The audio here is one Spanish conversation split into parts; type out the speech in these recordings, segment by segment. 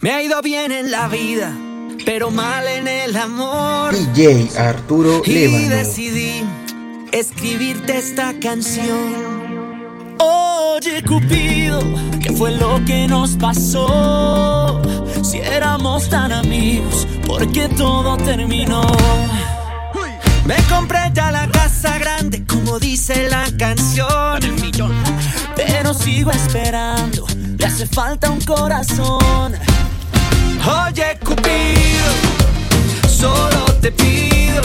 Me ha ido bien en la vida, pero mal en el amor. DJ Arturo Y decidí escribirte esta canción. Oye, Cupido, ¿qué fue lo que nos pasó? Si éramos tan amigos, ¿por qué todo terminó? Me compré ya la casa grande, como dice la canción. Pero sigo esperando, le hace falta un corazón. Oye, Cupido, solo te pido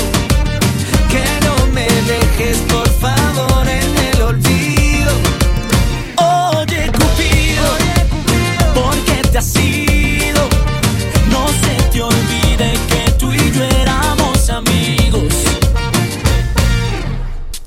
que no me dejes, por favor, en el olvido. Oye, Cupido, ¿por qué te has ido?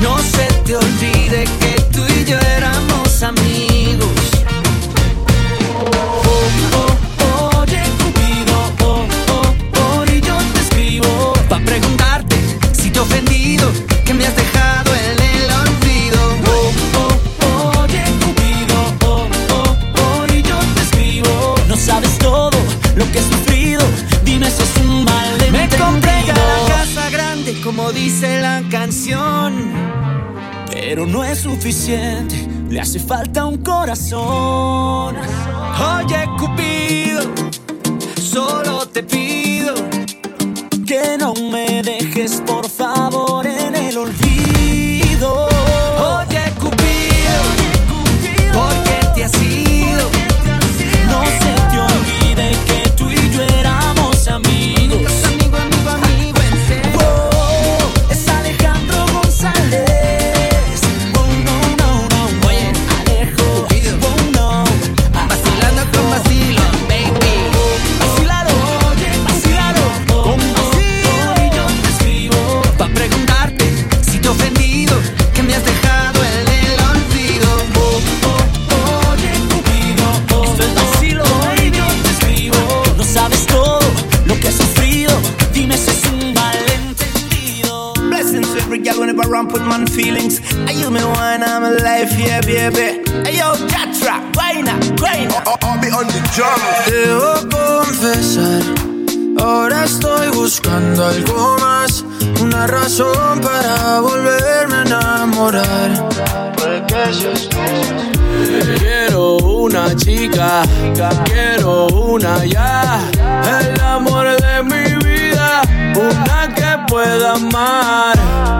No se te olvide que tú y yo éramos amigos. Oh, oh, oye, Cupido, oh, oh, oh, y yo te escribo pa' preguntarte si te he ofendido, que me has dejado en el olvido. Oh, oh, oye, Cupido, oh, oh, oh, y yo te escribo. No sabes todo lo que he como dice la canción. Pero no es suficiente, le hace falta un corazón. Oye, Cupido, solo te pido que no me dejes, por favor, en el olvido. With man feelings. I use me wine, I'm alive, yeah, baby. Hey, yo, Catra, wine up. I'll be on the drum. Debo confesar, ahora estoy buscando algo más, una razón para volverme a enamorar. Quiero una chica, quiero una ya, el amor de mi vida, una que pueda amar.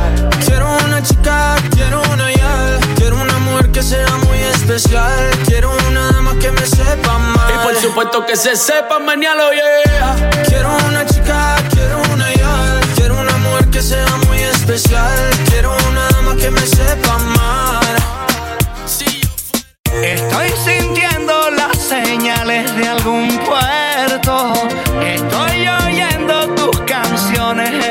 Quiero una chica, quiero una ya Quiero una mujer que sea muy especial. Quiero una dama que me sepa amar Y por supuesto que se sepa mañana, yeah Quiero una chica, quiero una ya Quiero una mujer que sea muy especial. Quiero una dama que me sepa amar Estoy sintiendo las señales de algún puerto. Estoy oyendo tus canciones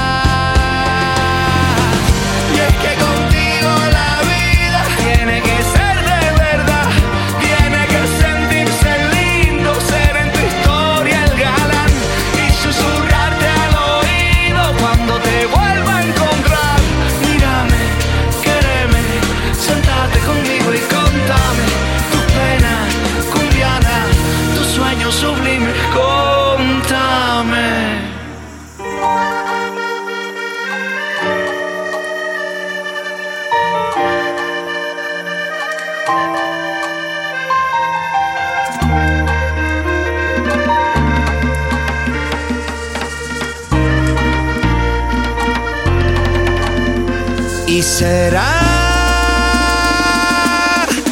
Será.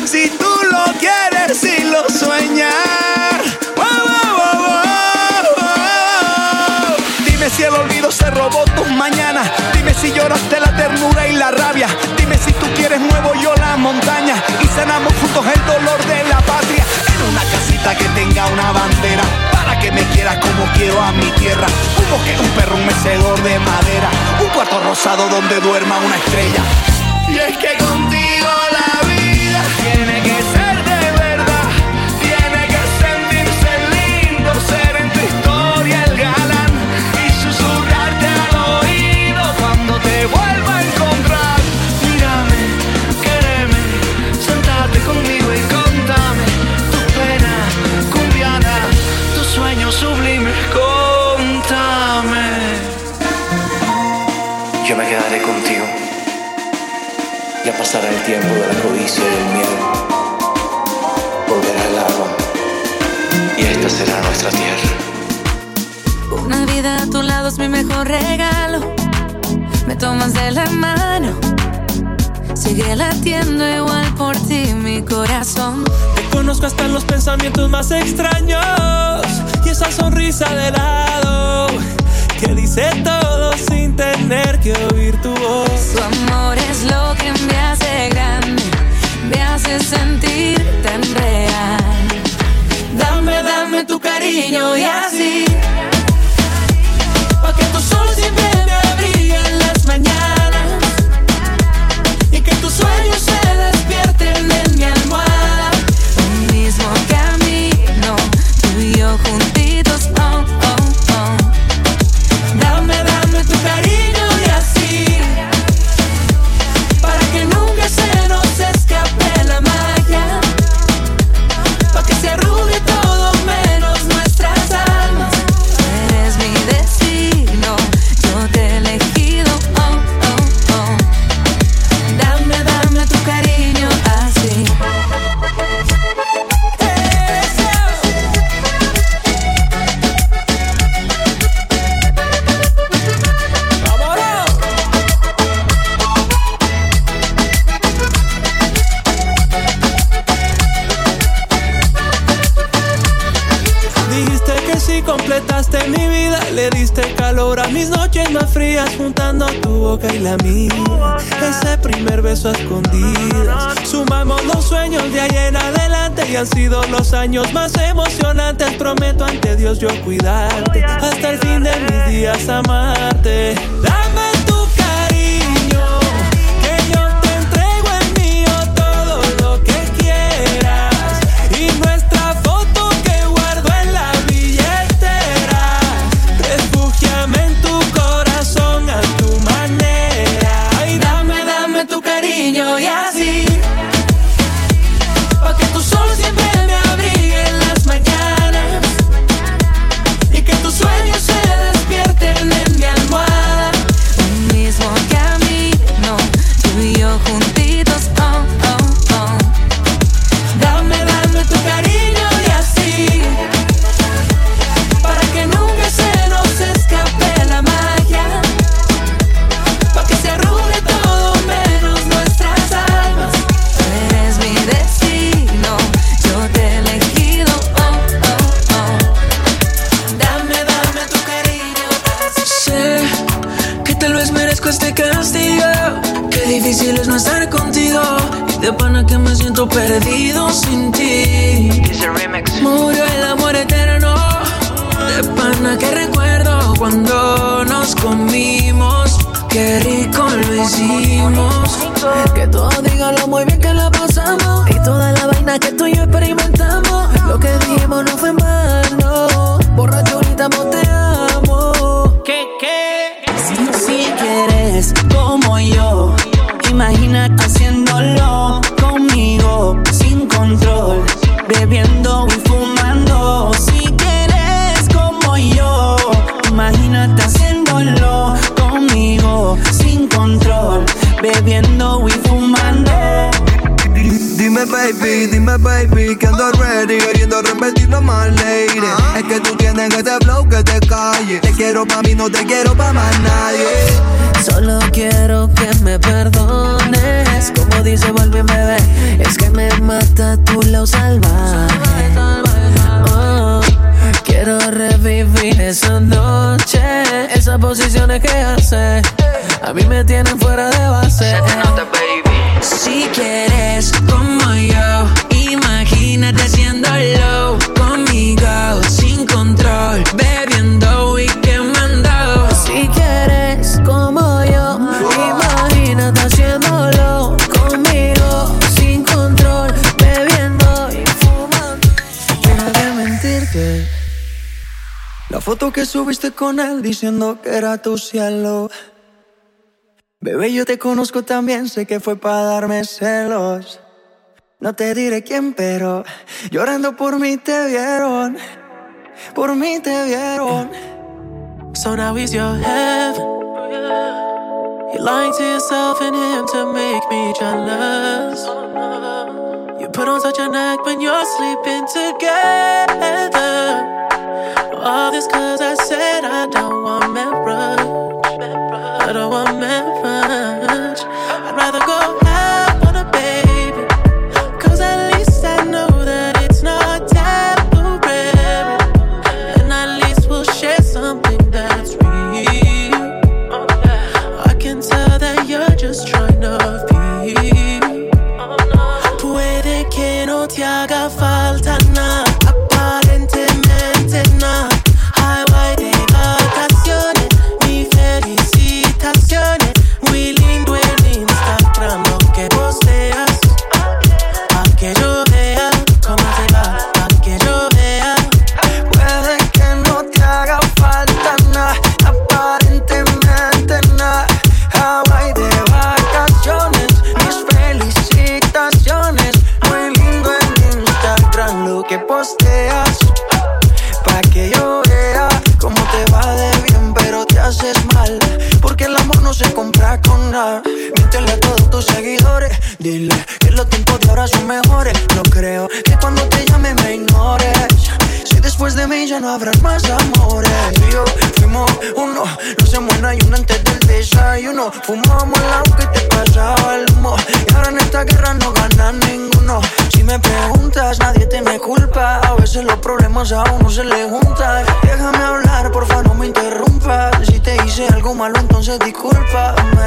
Si tú lo quieres y lo sueñas. Dime si el olvido se robó tus mañanas. Dime si lloraste la ternura y la rabia. Dime si tú quieres nuevo yo la montaña. Y cenamos juntos el dolor de la patria. En una casita que tenga una bandera que me quieras como quiero a mi tierra. Un bosque, un perro, mecedor de madera. Un cuarto rosado donde duerma una estrella. Y es que la. Ese primer beso a escondidas. Sumamos los sueños de ahí en adelante y han sido los años más emocionantes. Prometo ante Dios yo cuidarte, hasta el fin de mis días amarte. Qué rico lo hicimos. Que todos digan lo muy bien que la pasamos. Y toda la vaina que tú y yo experimentamos. Lo que dijimos no fue en vano. Borracho, ahorita baby, dime baby que ando ready Queriendo repetirlo más lady Es que tú tienes ese flow que te calle Te quiero pa' mí, no te quiero pa' más nadie Solo quiero que me perdones. Como dice Volví bebé, es que me mata tu lado salvaje. Oh, quiero revivir esa noche. Esas posiciones que hace, a mí me tienen fuera de base. Si quieres como yo, imagínate haciéndolo conmigo sin control, bebiendo y quemando. Si quieres como yo, imagínate haciéndolo conmigo sin control, bebiendo y fumando. Deja de mentirte. La foto que subiste con él diciendo que era tu cielo Bebé, yo te conozco también, sé que fue para darme celos No te diré quién, pero llorando por mí te vieron Por mí te vieron So now he's your heaven. You lying to yourself and him to make me jealous. You put on such an act when you're sleeping together. All this cause I said I don't want marriage. I don't want marriage. I'd rather go a uno se le juntan. Déjame hablar, porfa, no me interrumpas. Si te hice algo malo, entonces discúlpame.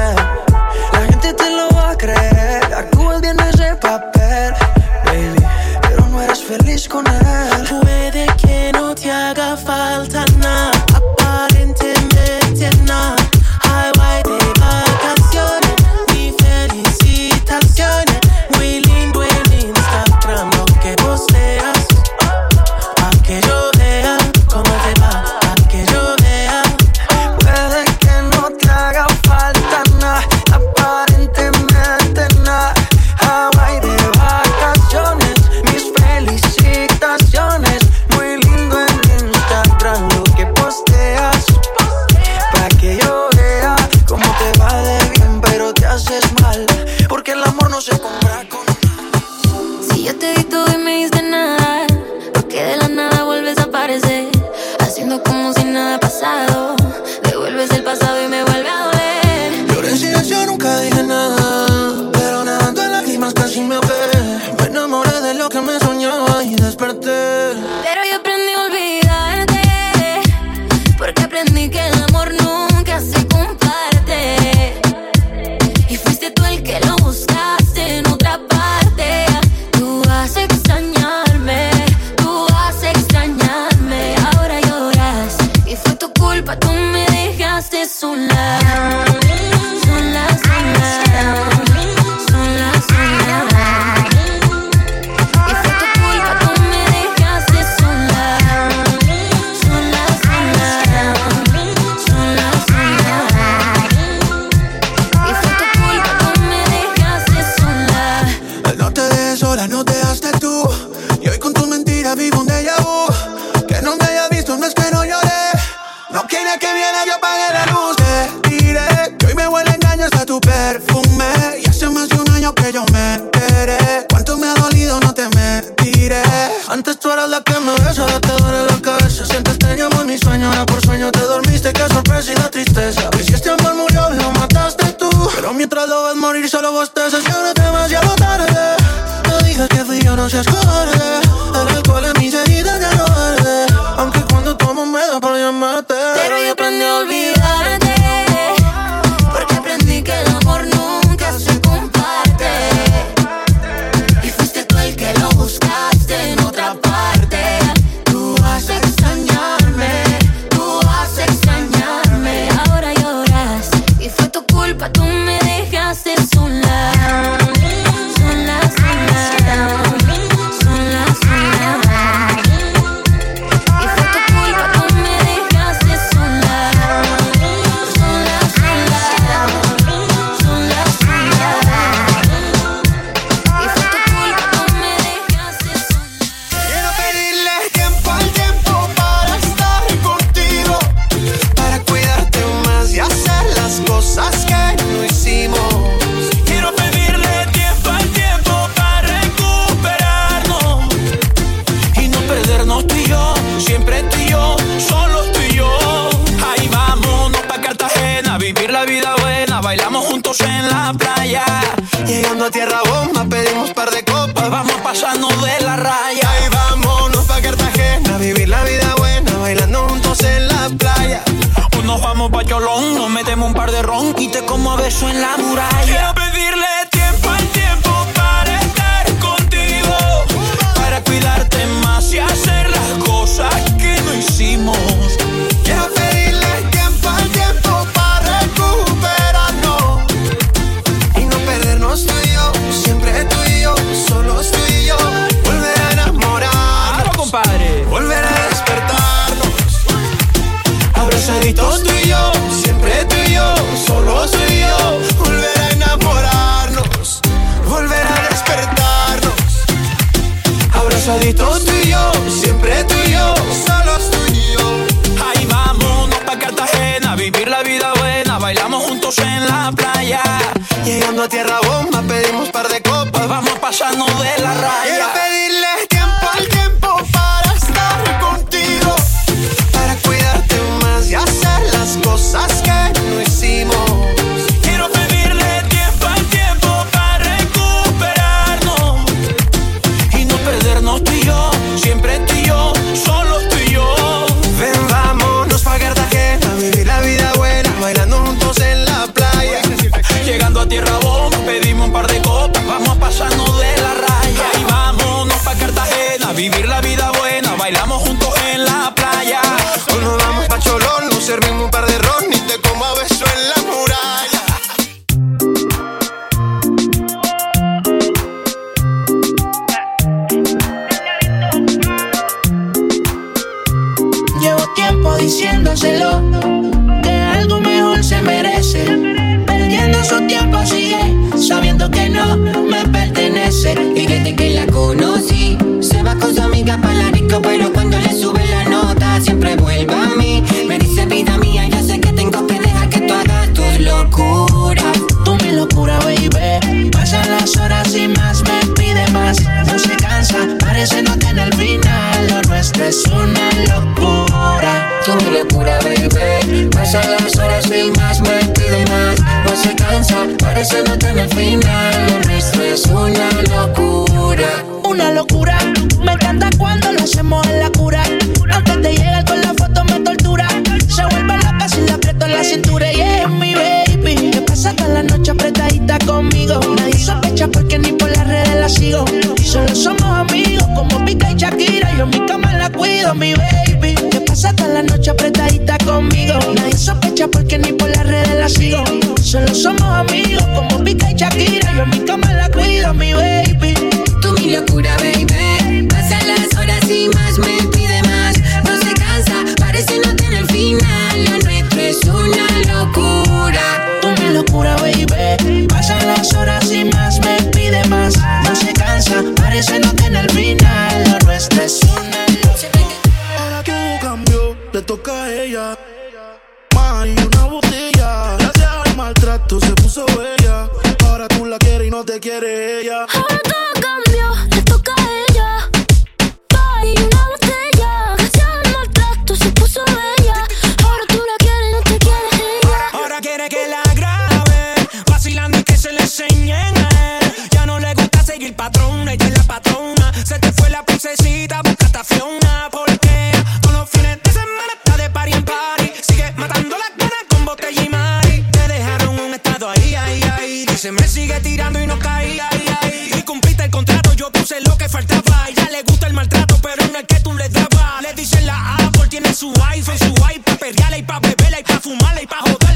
Sigue tirando y no caí, ahí, ahí. Y cumpliste el contrato, yo puse lo que faltaba. Ya le gusta el maltrato, pero no es que tú le dabas. Le dicen la Apple, tiene su iPhone, su iPad, perreala y pa' beberla y pa' fumarla y pa' joder.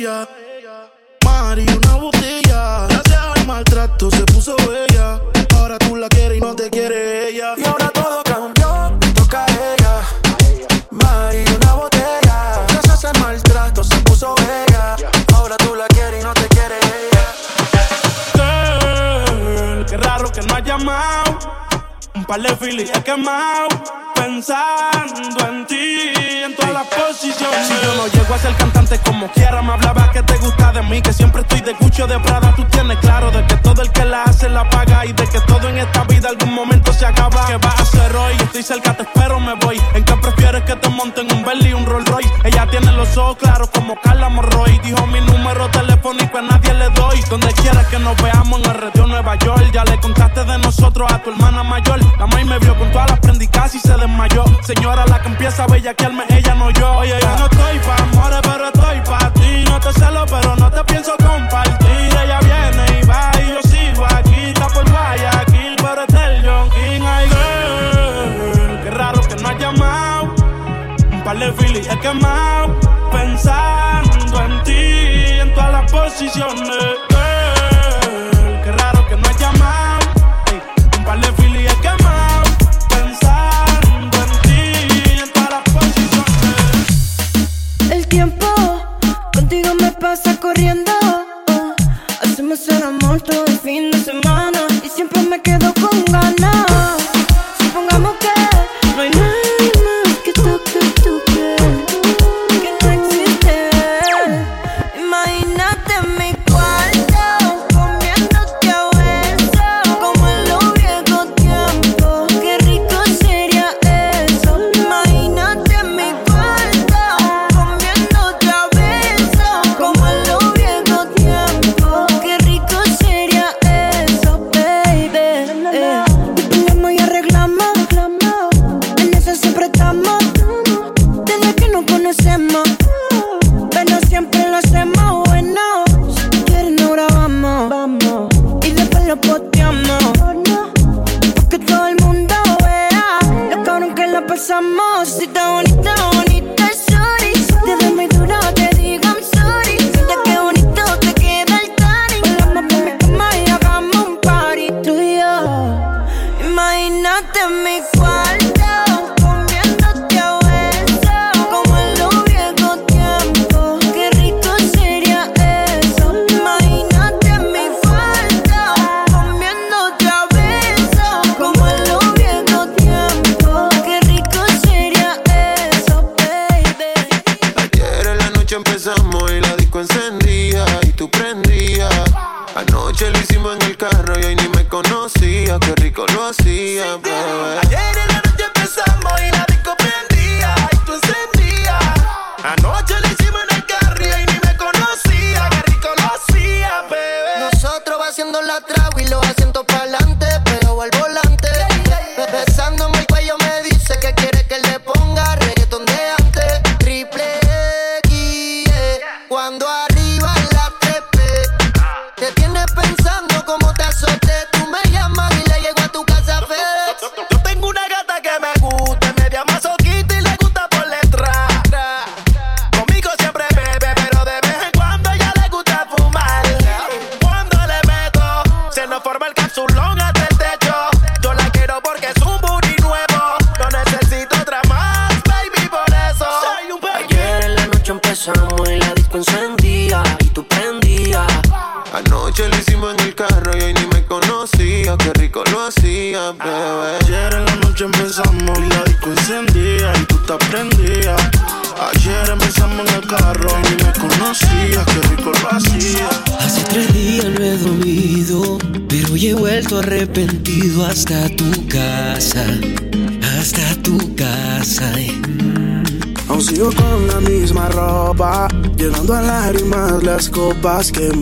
Ella. Mari, una botella. Gracias al maltrato se puso bella. Ahora tú la quieres y no te quiere ella. Y ahora todo cambió, toca a ella. Mari, una botella. Gracias al maltrato se puso bella. Ahora tú la quieres y no te quiere ella. Girl, qué raro que no has llamado. Un par de filis he quemado. Pensando en ti, en todas las posiciones. Si yo no llego a ser cantante como quiera, me hablaba que te gusta de mí. Que siempre estoy de Gucci o de Prada. Tú tienes claro de que todo el que la hace la paga. Y de que todo en esta vida algún momento se acaba. ¿Qué vas a hacer hoy? Estoy cerca, te espero, me voy. ¿En qué prefieres que te monten un Bentley y un Rolls Royce? Ella tiene los ojos claros como Carla Morroy. Dijo mi número telefónico a nadie le doy. Donde quiera que nos veamos en el radio Nueva York. Ya le contaste de nosotros a tu hermana mayor. La maíz me vio con todas las prendicas y se desmayó. Señora, la que empieza a bellaquearme, ella no yo. Oye, yo no estoy pa' amores, pero estoy pa' ti. No te celo, pero no te pienso compartir. Ella viene y va y yo sigo aquí. Está por Guayaquil, pero del John King. Ay, girl, qué raro que no has llamado. Un par de filis he quemado. Pensando en ti, en todas las posiciones. y la disco encendía y tú prendías. Anoche lo hicimos en el carro y hoy ni me conocía, qué rico lo hacía, bro. Las copas.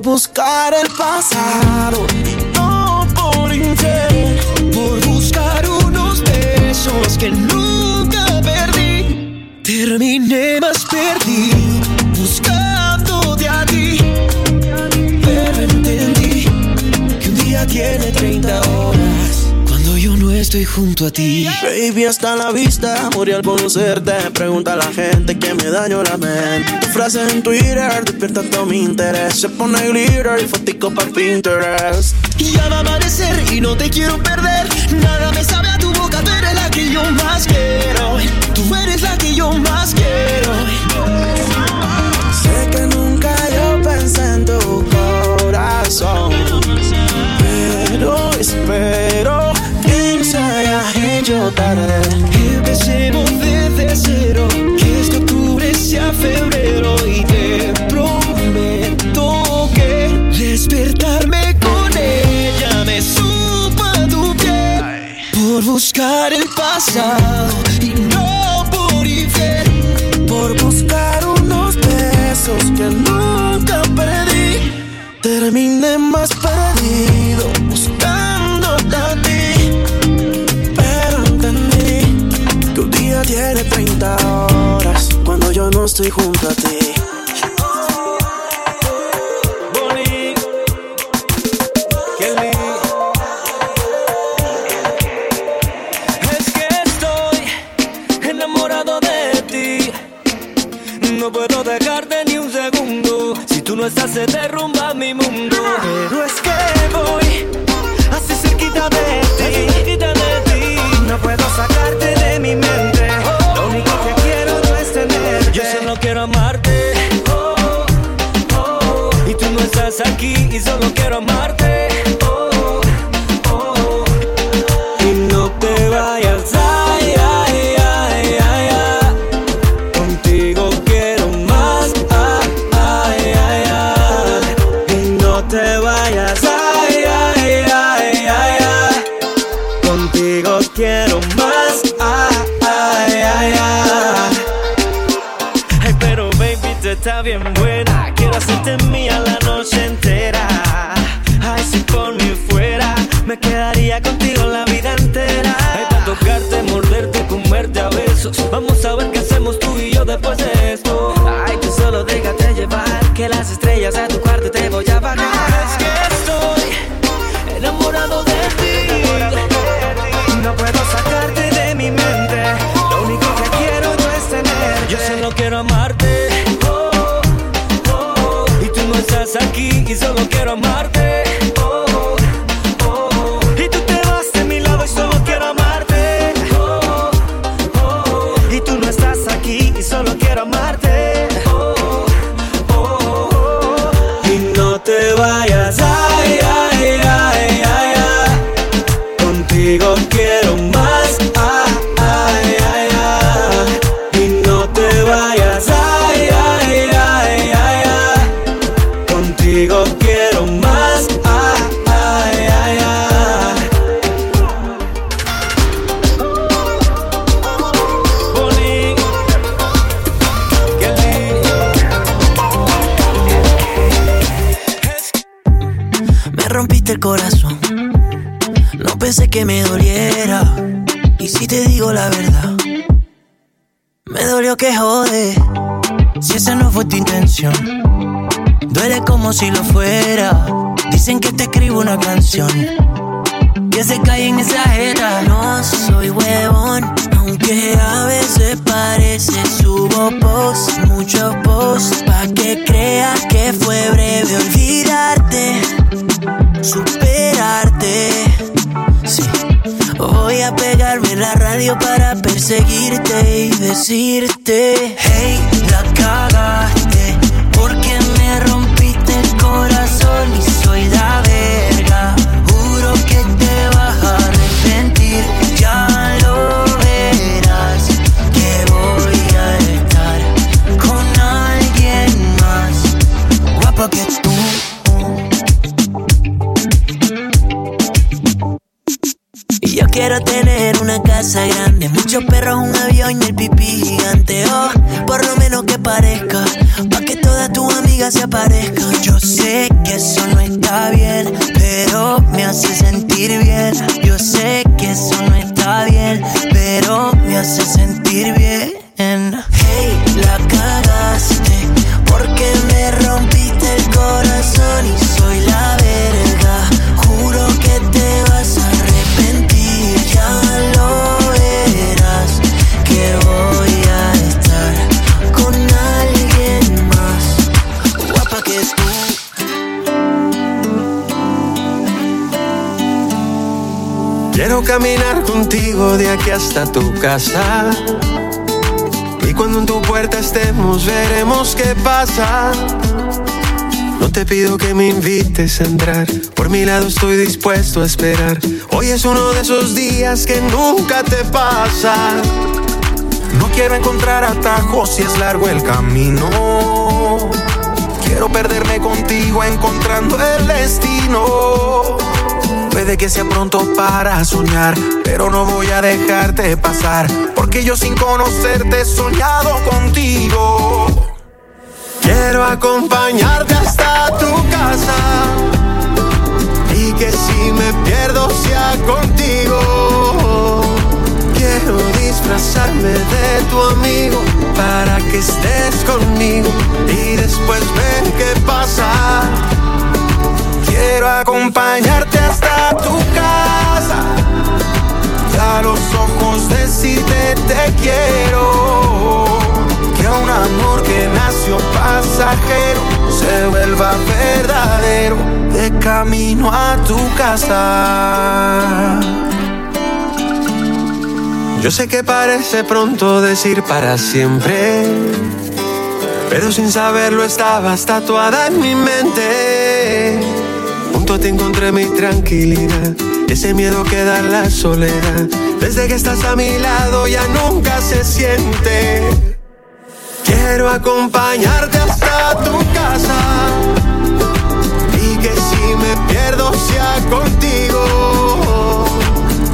Por buscar el pasado y no por infiel. Por buscar unos besos que nunca perdí, terminé más perdido estoy junto a ti. Baby, hasta la vista, morí al conocerte. Pregunta a la gente que me dañó la mente. Tu frase en Twitter despierta todo mi interés. Se pone glitter y fotico para Pinterest. Y ya va a amanecer y no te quiero perder. Nada me sabe a tu boca, tú eres la que yo más quiero. Tú eres la que yo más quiero. Hecho tarde. Empecemos desde cero, que este octubre sea febrero y te prometo que despertarme con ella me supa a tu piel por buscar el pasado y no por infiel. Por buscar unos besos que nunca perdí. Terminé más perdido buscándote estoy junto a ti. Bonnie, Kelly. Es que estoy enamorado de ti. No puedo dejarte ni un segundo. Si tú no estás, se derrumba mi mundo. Pero es que voy así cerquita de ti. cerquita de ti. No puedo sacarte de mi mente. Lo único que Yo solo quiero amarte. Oh, oh, y tú no estás aquí y solo quiero amarte. Vamos a ver qué hacemos tú y yo después de esto. Ay, tú solo déjate llevar. Que las estrellas a tu cuarto te voy a bajar. Es que estoy enamorado de ti. No puedo sacarte de mi mente. Lo único que quiero yo es tenerte. Yo solo quiero amarte. Oh, oh, y tú no estás aquí. Oh, oh, y solo quiero amarte. Contigo quiero más. Ay, ay, ay. Bonnie. Me rompiste el corazón. No pensé que me doliera. Y si te digo la verdad, me dolió que jode. Si esa no fue tu intención, duele como si lo fuera. Dicen que te escribo una canción. Que se cae en exagera. No soy huevón, aunque a veces parece. Subo post, muchos posts, pa' que creas que fue breve olvidarte superarte. Sí, voy a pegarme la radio para perseguirte y decirte: Hey, la cagaste. Quiero tener una casa grande, muchos perros, un avión y el pipí gigante. Oh, por lo menos que parezca, pa' que todas tus amigas se aparezcan. Yo sé que eso no está bien, pero me hace sentir bien. Yo sé que eso no está bien, pero me hace sentir bien. Caminar contigo de aquí hasta tu casa. Y cuando en tu puerta estemos, veremos qué pasa. No te pido que me invites a entrar. Por mi lado estoy dispuesto a esperar. Hoy es uno de esos días que nunca te pasa. No quiero encontrar atajos si es largo el camino. Quiero perderme contigo encontrando el destino. Puede que sea pronto para soñar, pero no voy a dejarte pasar, porque yo sin conocerte he soñado contigo. Quiero acompañarte hasta tu casa. Y que si me pierdo sea contigo. Quiero disfrazarme de tu amigo para que estés conmigo y después ver qué pasa. Quiero acompañarte hasta tu casa y a los ojos decirte te quiero. Que un amor que nació pasajero se vuelva verdadero de camino a tu casa. Yo sé que parece pronto decir para siempre, pero sin saberlo estabas tatuada en mi mente. Junto a ti encontré mi tranquilidad, ese miedo que da la soledad. Desde que estás a mi lado ya nunca se siente. Quiero acompañarte hasta tu casa y que si me pierdo sea contigo.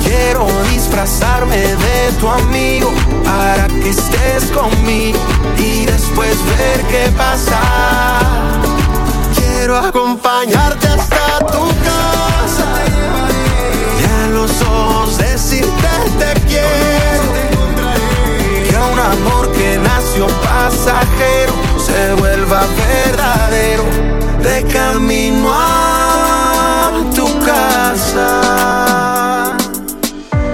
Quiero disfrazarme de tu amigo para que estés conmigo y después ver qué pasa. Quiero acompañarte hasta pasajero se vuelva verdadero de camino a tu casa.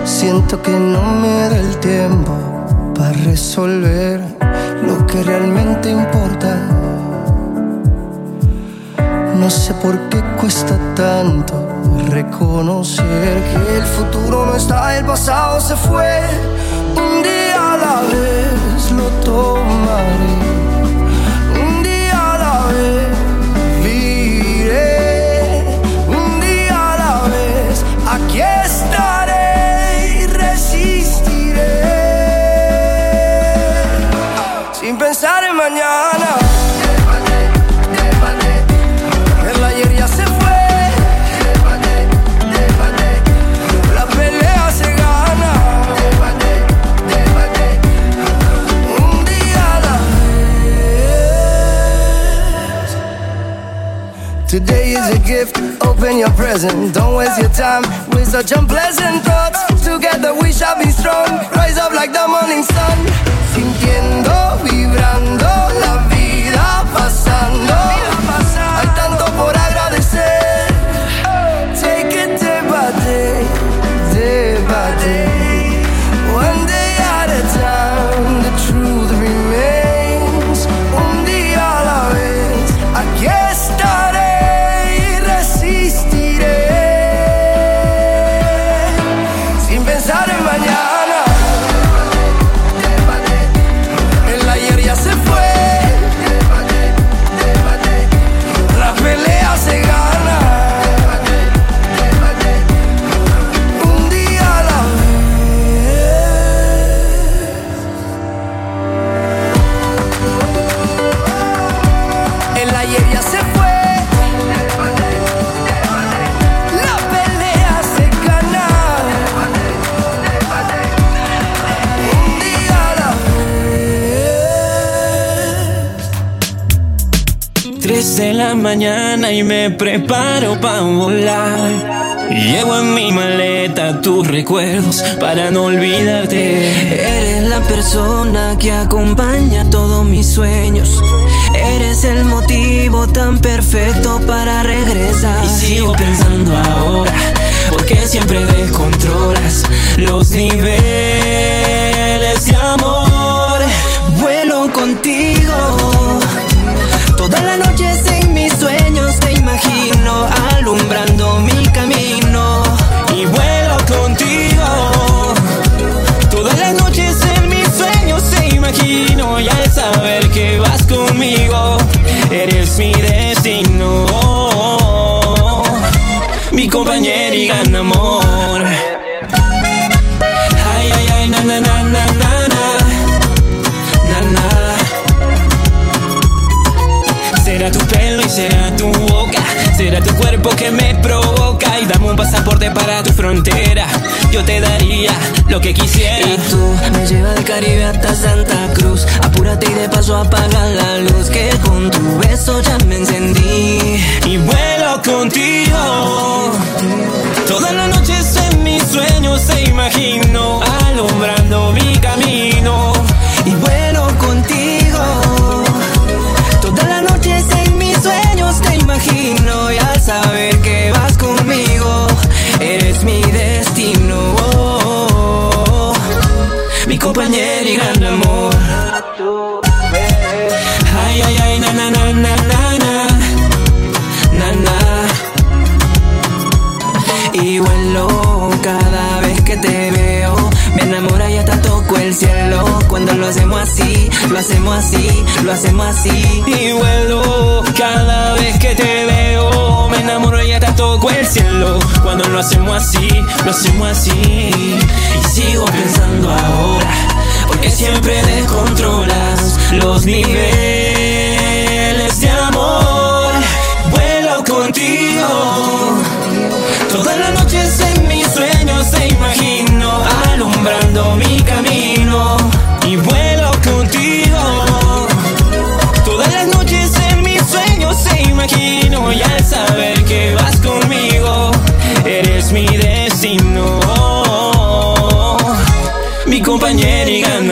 Siento que no me da el tiempo para resolver lo que realmente importa. No sé por qué cuesta tanto reconocer que el futuro no está, el pasado se fue. Un día vez lo tomaré. Un día a la vez viviré. Un día a la vez aquí estaré y resistiré. Sin pensar en mañana. Is a gift, open your present. Don't waste your time with such unpleasant thoughts. Together we shall be strong, rise up like the morning sun. Sintiendo, vibrando, la vida pasando. Me preparo para volar. Llevo en mi maleta tus recuerdos para no olvidarte. Eres la persona que acompaña todos mis sueños. Eres el motivo tan perfecto para regresar. Y sigo pensando ahora, porque siempre descontrolas los niveles eres mi destino. Mi compañera y gran amor. Ay, ay, ay, na, na, na, na, na, na. Na. Será tu pelo y será tu boca. Será tu cuerpo que me provoca. Y dame un pasaporte para tu frontera. Yo te daría lo que quisiera. Y tú me llevas del Caribe hasta Santa Cruz. Apúrate y de paso apaga la luz. Que con tu beso ya me encendí. Y vuelo contigo. Todas las noches en mis sueños te imagino. Alumbrando mi camino. Y vuelo contigo. Todas las noches en mis sueños te imagino. Y al lo hacemos así, lo hacemos así, lo hacemos así. Y vuelo cada vez que te veo. Me enamoro y hasta toco el cielo. Cuando lo hacemos así, lo hacemos así. Y sigo pensando ahora, porque siempre descontrolas los niveles de amor. Vuelo contigo. Mi compañera y gran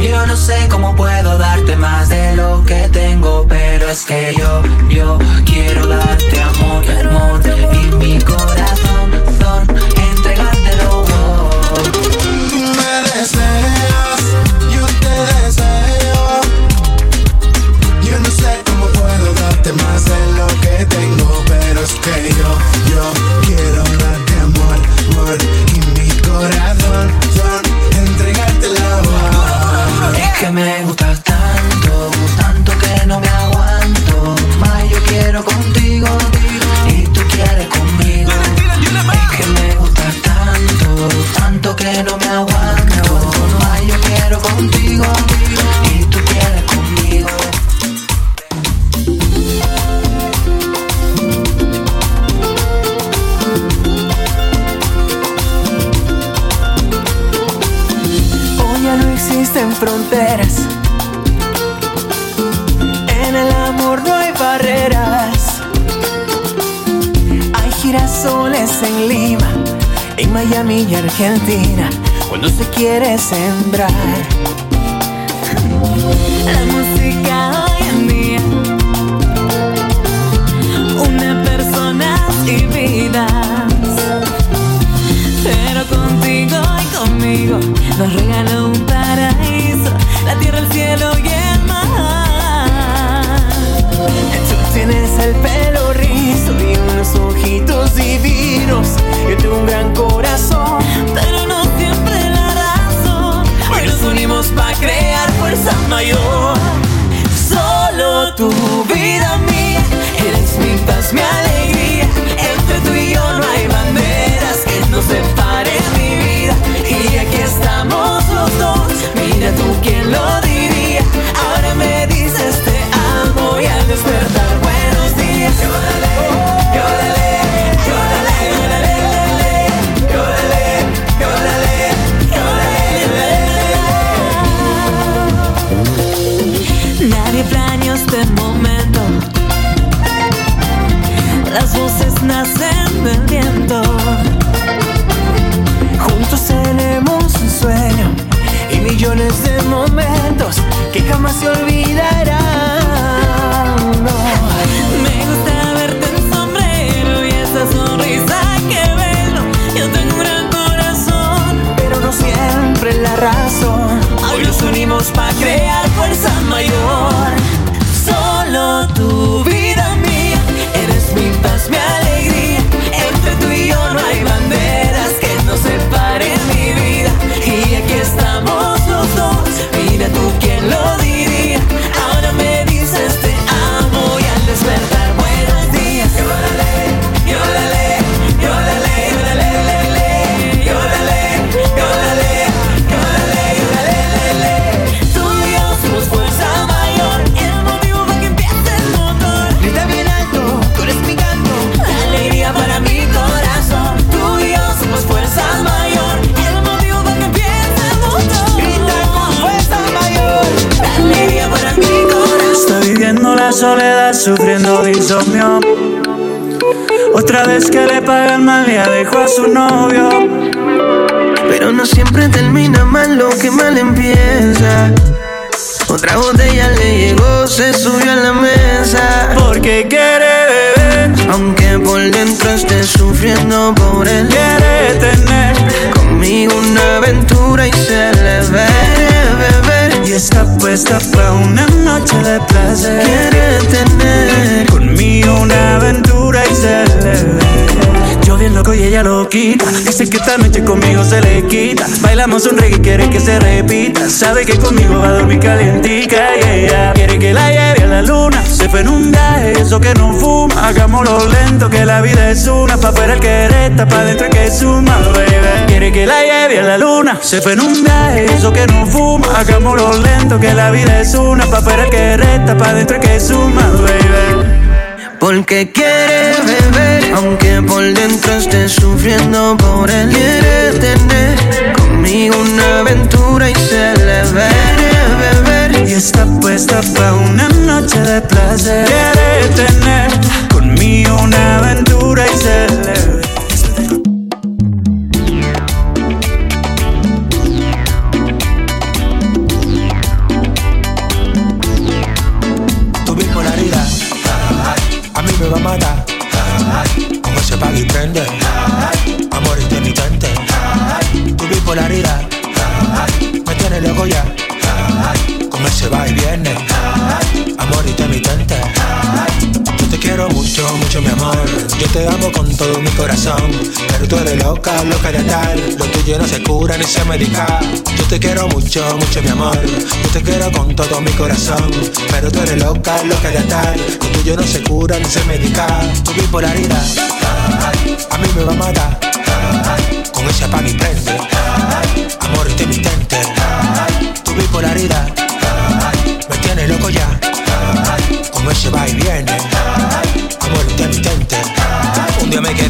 Yo no sé cómo puedo darte más de lo que tengo, pero es que yo, yo quiero darte amor, amor y mi corazón. Cuando se quiere sembrar. Mayor. Solo tu jamás se olvidarán. Sufriendo de insomnio. Otra vez que le pagan mal, ya dejó a su novio. Pero no siempre termina mal lo que mal empieza. Otra botella le llegó, se subió a la mesa. Porque quiere beber, aunque por dentro esté sufriendo por él. Quiere tener conmigo una aventura y se le ve está puesta para una noche de placer. Quiere tener conmigo una aventura y. Yo bien loco y ella lo quita. Dice que esta noche conmigo se le quita. Bailamos un reggae, quiere que se repita. Sabe que conmigo va a dormir ella quiere que la lleve a la luna. Se fue en un viaje, eso que no fuma. Hagámoslo lento, que la vida es una. Pa' fuera el quereta, pa' dentro que suma, baby. Quiere que la lleve a la luna. Se fue en un viaje, eso que no fuma. Hagámoslo lento, que la vida es una. Pa' fuera el quereta, pa' dentro que suma, baby. Porque quiere beber, aunque por dentro esté sufriendo por él. Quiere tener conmigo una aventura y se le ve beber. Y está puesta para una noche de placer. Quiere tener conmigo una aventura y se le mata. Se pague y prende. Amor intermitente. Tu bipolaridad. Me tiene loco ya. Con ese va y viene. Amor intermitente. Yo te quiero mucho, mucho mi amor. Yo te amo con todo mi corazón. Pero tú eres loca, loca de tal. Lo tuyo no se cura ni se medica. Yo te quiero mucho, mucho mi amor. Yo te quiero con todo mi corazón. Pero tú eres loca, loca de tal. Lo tuyo no se cura ni se medica. Tu bipolaridad a mí me va a matar. Con ese apaga y prende. Amor intermitente. Tu bipolaridad me tiene loco ya. Con ese va y viene.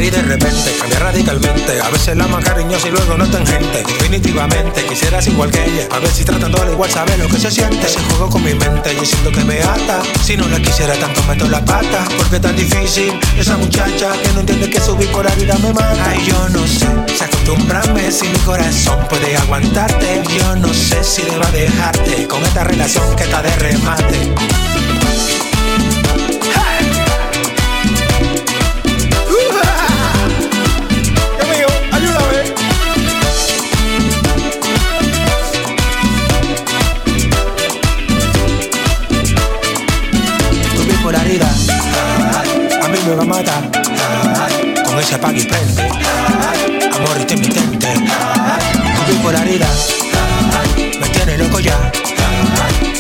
Querí de repente, cambiar radicalmente. A veces la más cariñosa y luego no tangente. Definitivamente quisieras igual que ella. A ver si tratándola igual sabes lo que se siente. Se juego con mi mente, yo siento que me ata. Si no la quisiera tanto meto la pata. Porque es tan difícil esa muchacha que no entiende que su bipolaridad me mata. Ay, yo no sé, se acostumbrarme si mi corazón puede aguantarte. Yo no sé si deba dejarte con esta relación que está de remate. Con ese apaga y prende amor intermitente tu bipolaridad me tiene loco ya.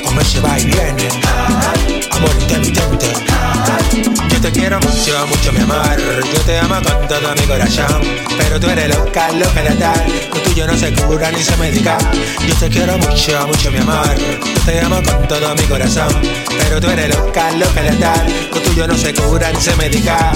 Con ese va y viene. Amor intermitente te quiero mucho, mucho mi amor. Yo te amo con todo mi corazón. Pero tú eres loca, loca de tal Lo tuyo no se cura ni se medica Yo te quiero mucho, mucho mi amor. Yo te amo con todo mi corazón. Pero tú eres loca, loca de tal Lo tuyo no se cura ni se medica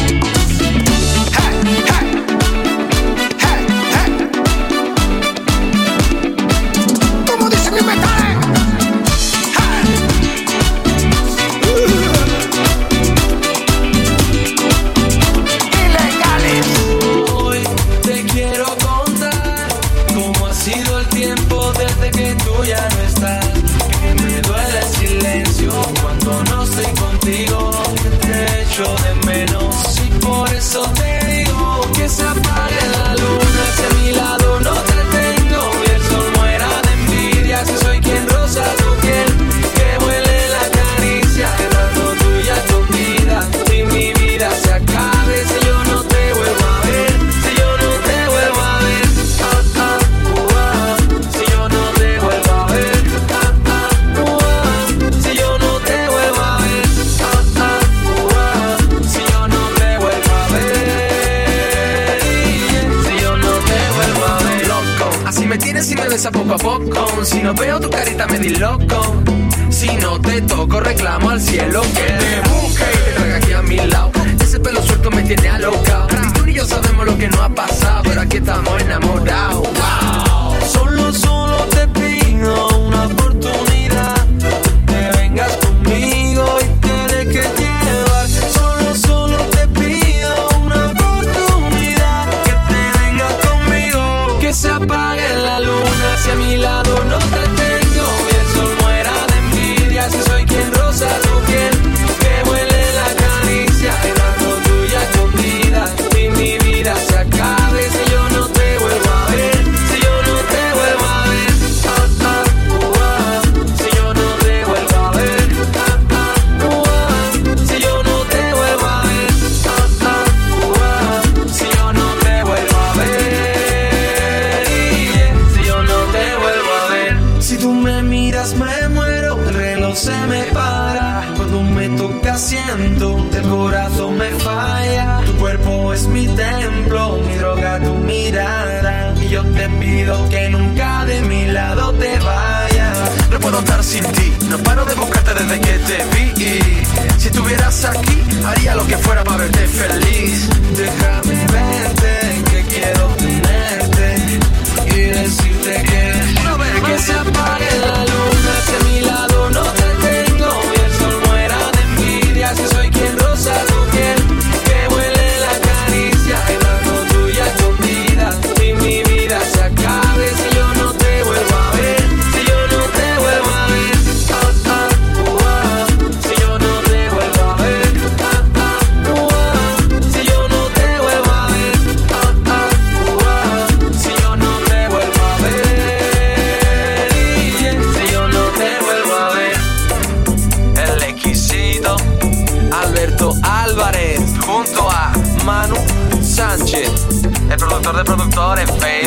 que te vi. Si estuvieras aquí, haría lo que fuera para verte feliz.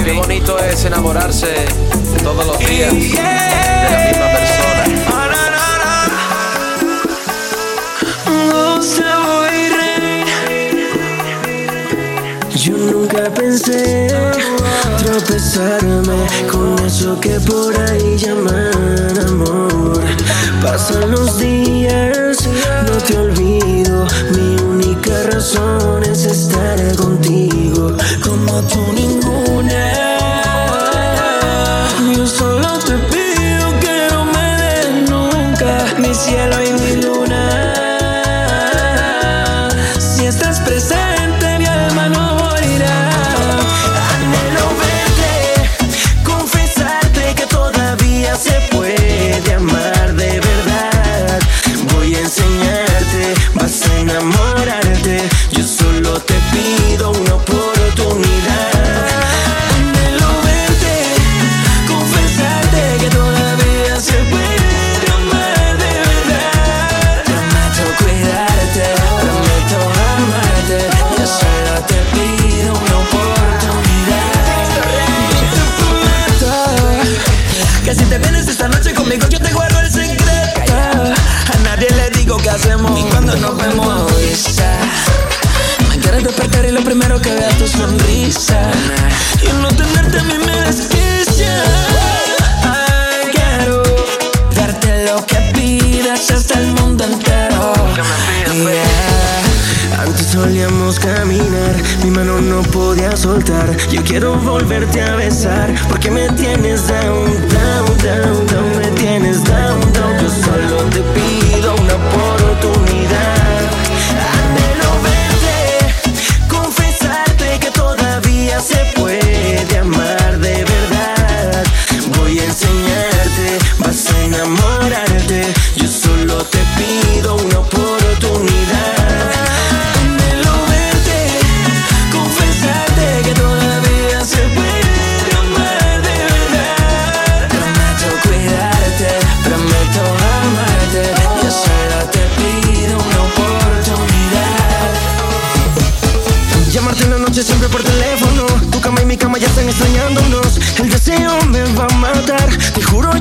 Qué bonito es enamorarse todos los días de la misma persona. Yo nunca pensé tropezarme con eso que por ahí llaman amor. Pasan los días, no te olvido. Mi única razón es estar contigo, como tú ninguna. Yo solo te pido que no me des nunca mi cielo caminar, mi mano no podía soltar. Yo quiero volverte a besar, porque me tienes down, down, down, down, me tienes down, down. Yo solo te pido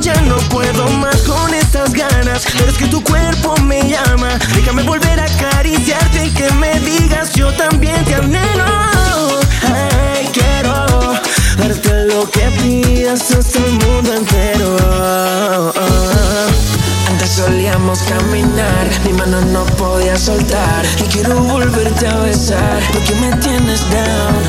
ya no puedo más con estas ganas. Pero es que tu cuerpo me llama. Déjame volver a acariciarte y que me digas yo también te anhelo. Ay, quiero darte lo que pidas hasta el mundo entero. Antes solíamos caminar, mi mano no podía soltar. Y quiero volverte a besar, porque me tienes down, down,